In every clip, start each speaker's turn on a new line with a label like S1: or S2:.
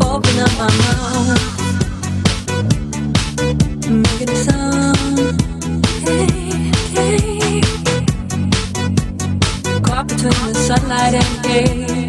S1: Open up my mouth. Making a sound. Caught between the sunlight and day.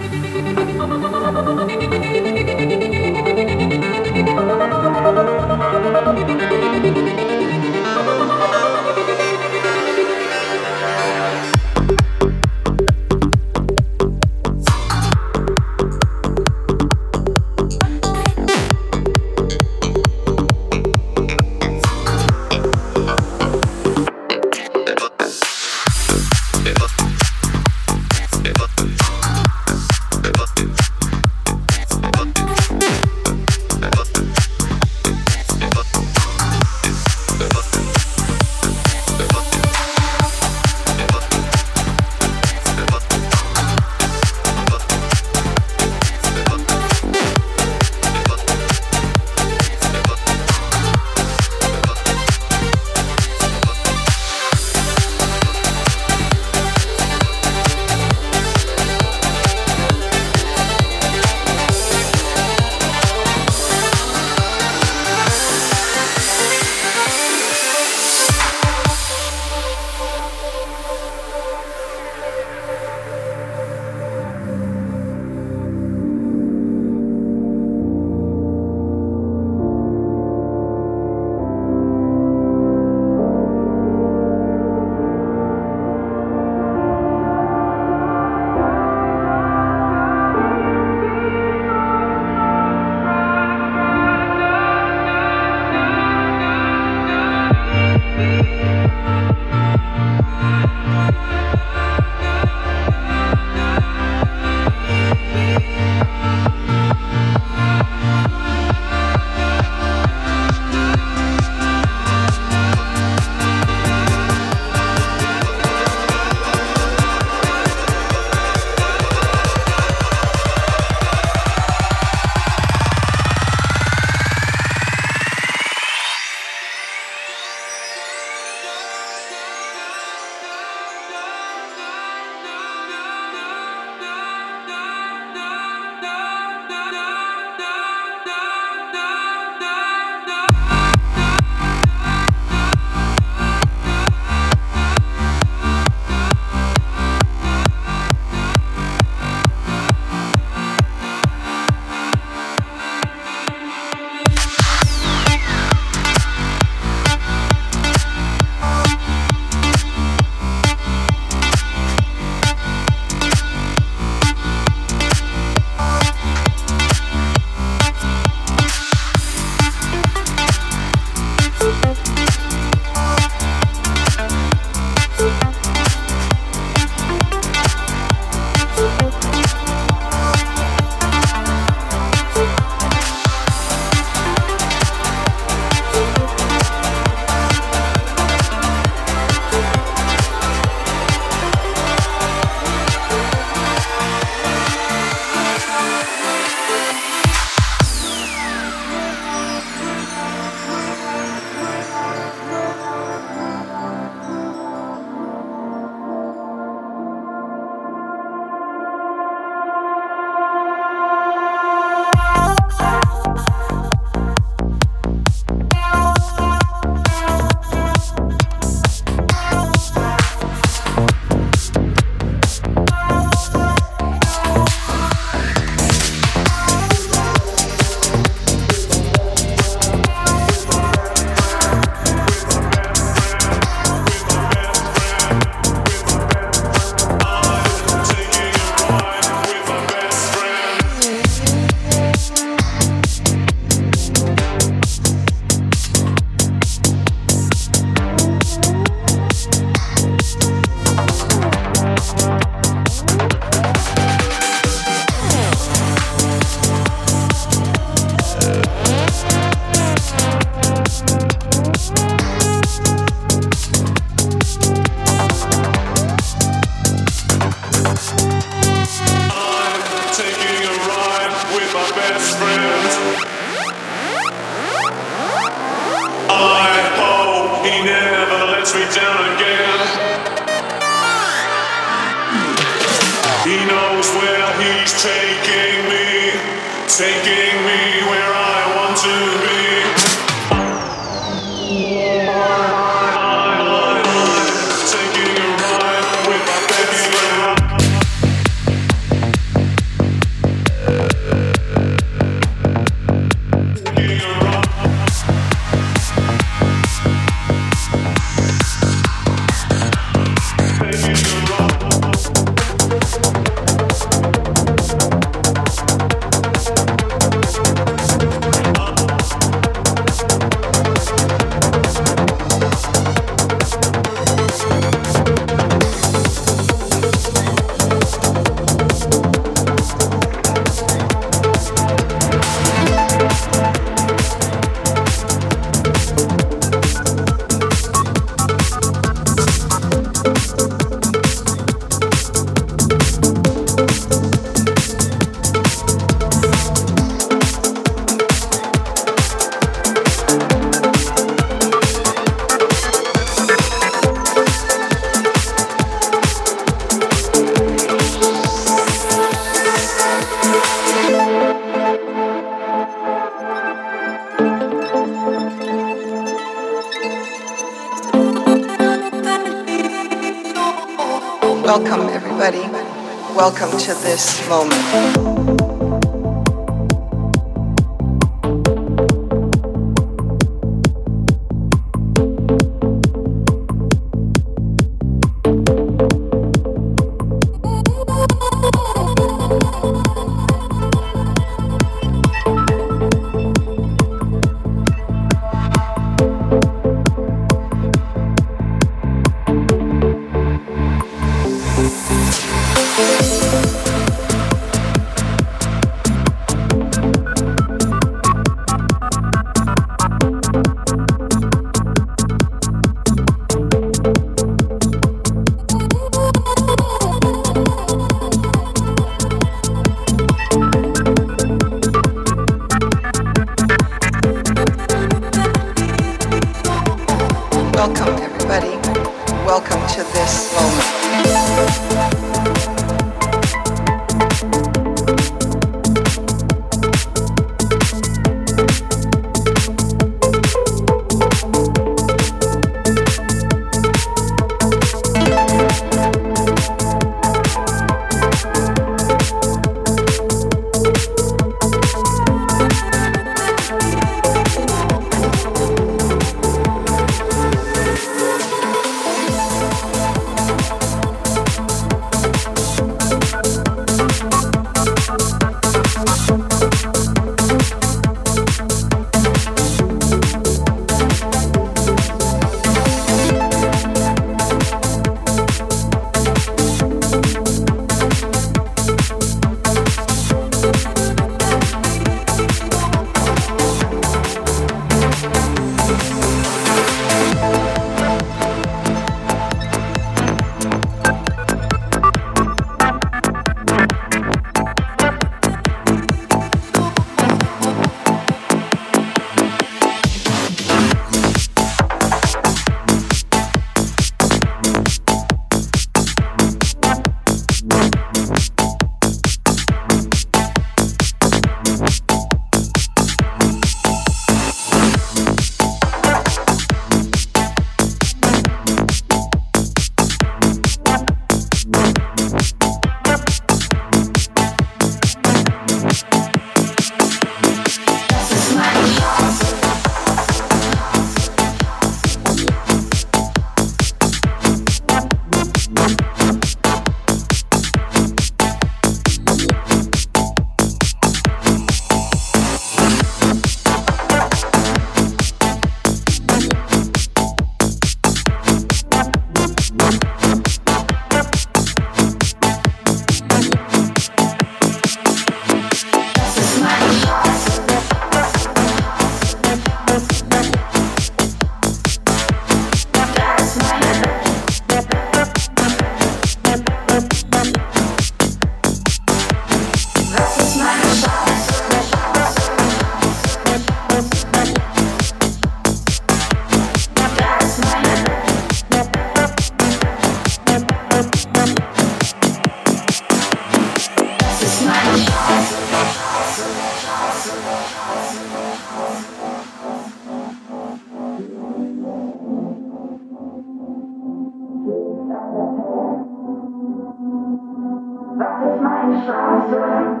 S2: Traumstraße.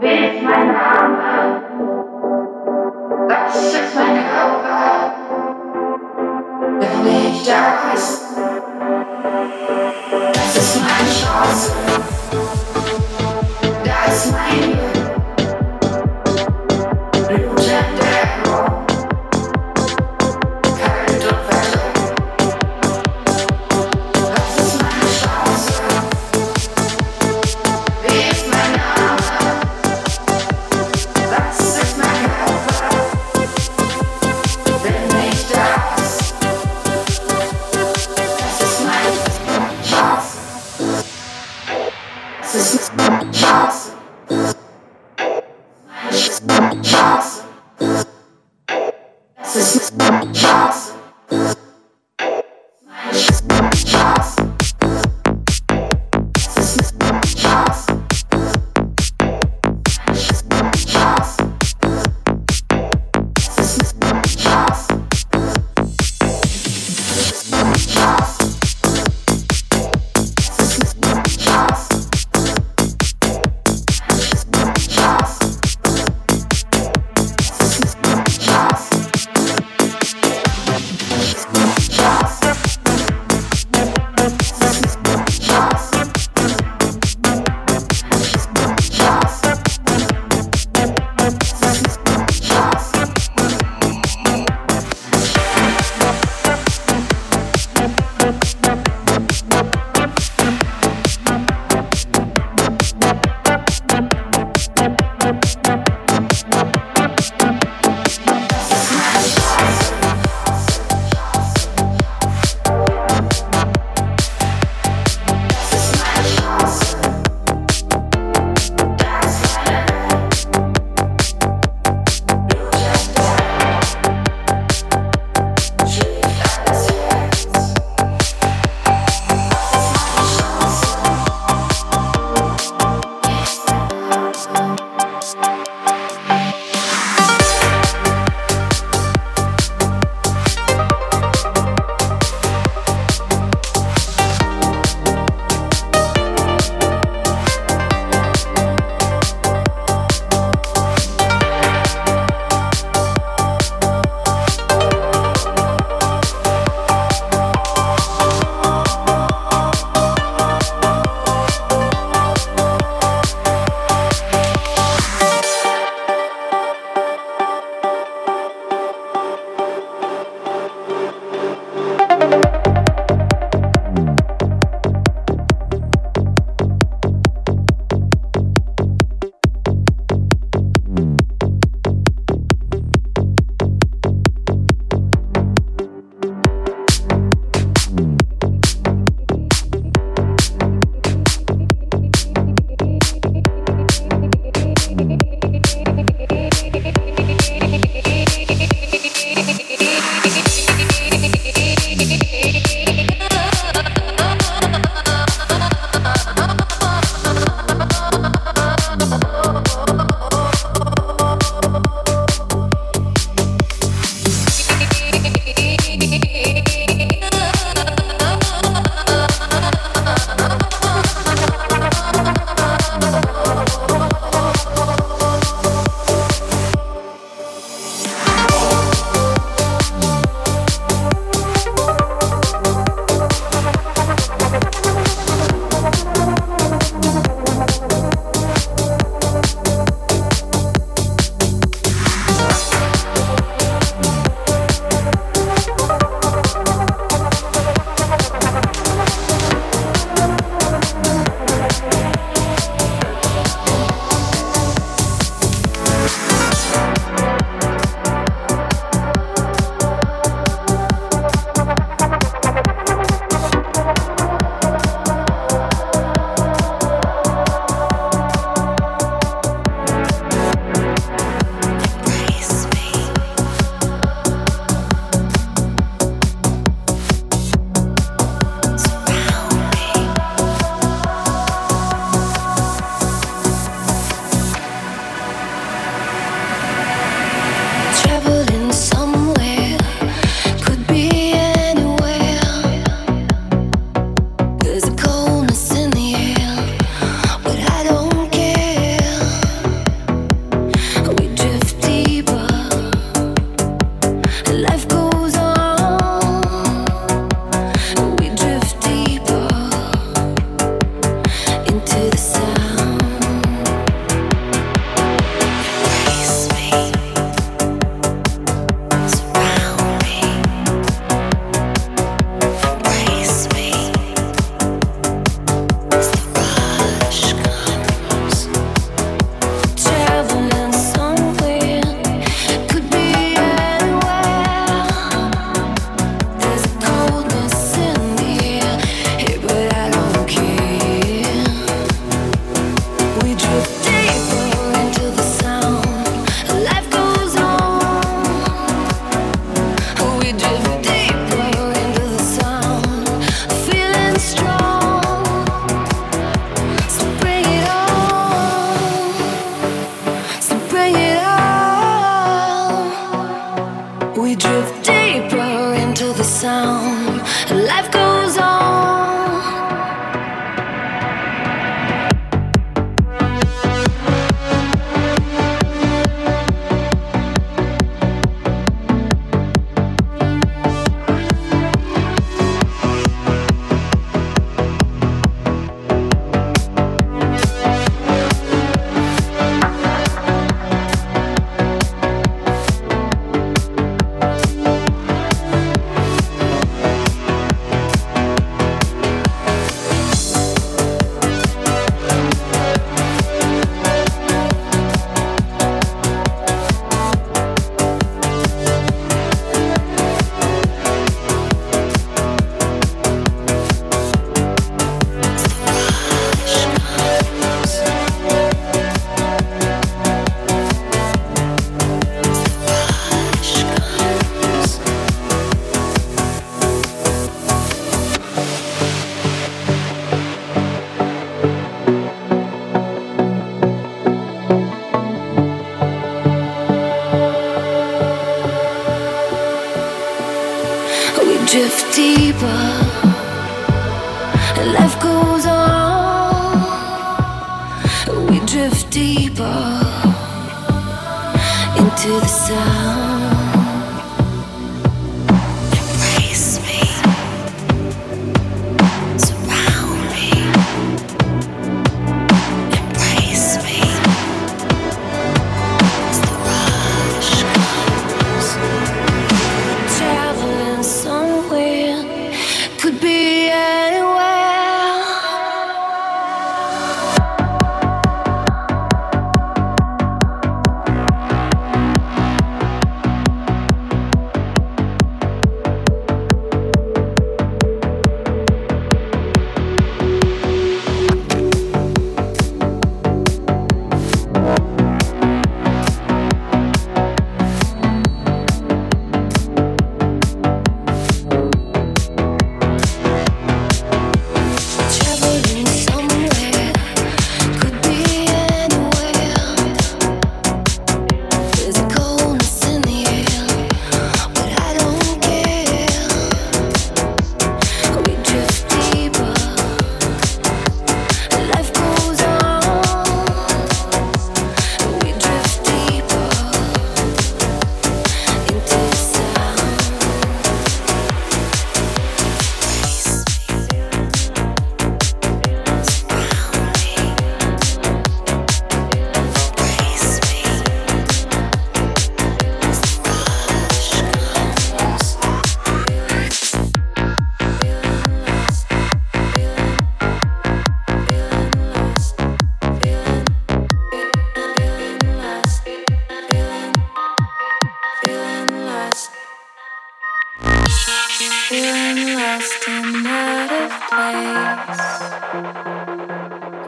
S2: Wie ist mein Name? Das ist mein Körper. Wenn ich da ist, das ist meine Straße.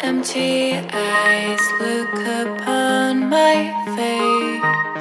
S3: empty eyes look upon my face.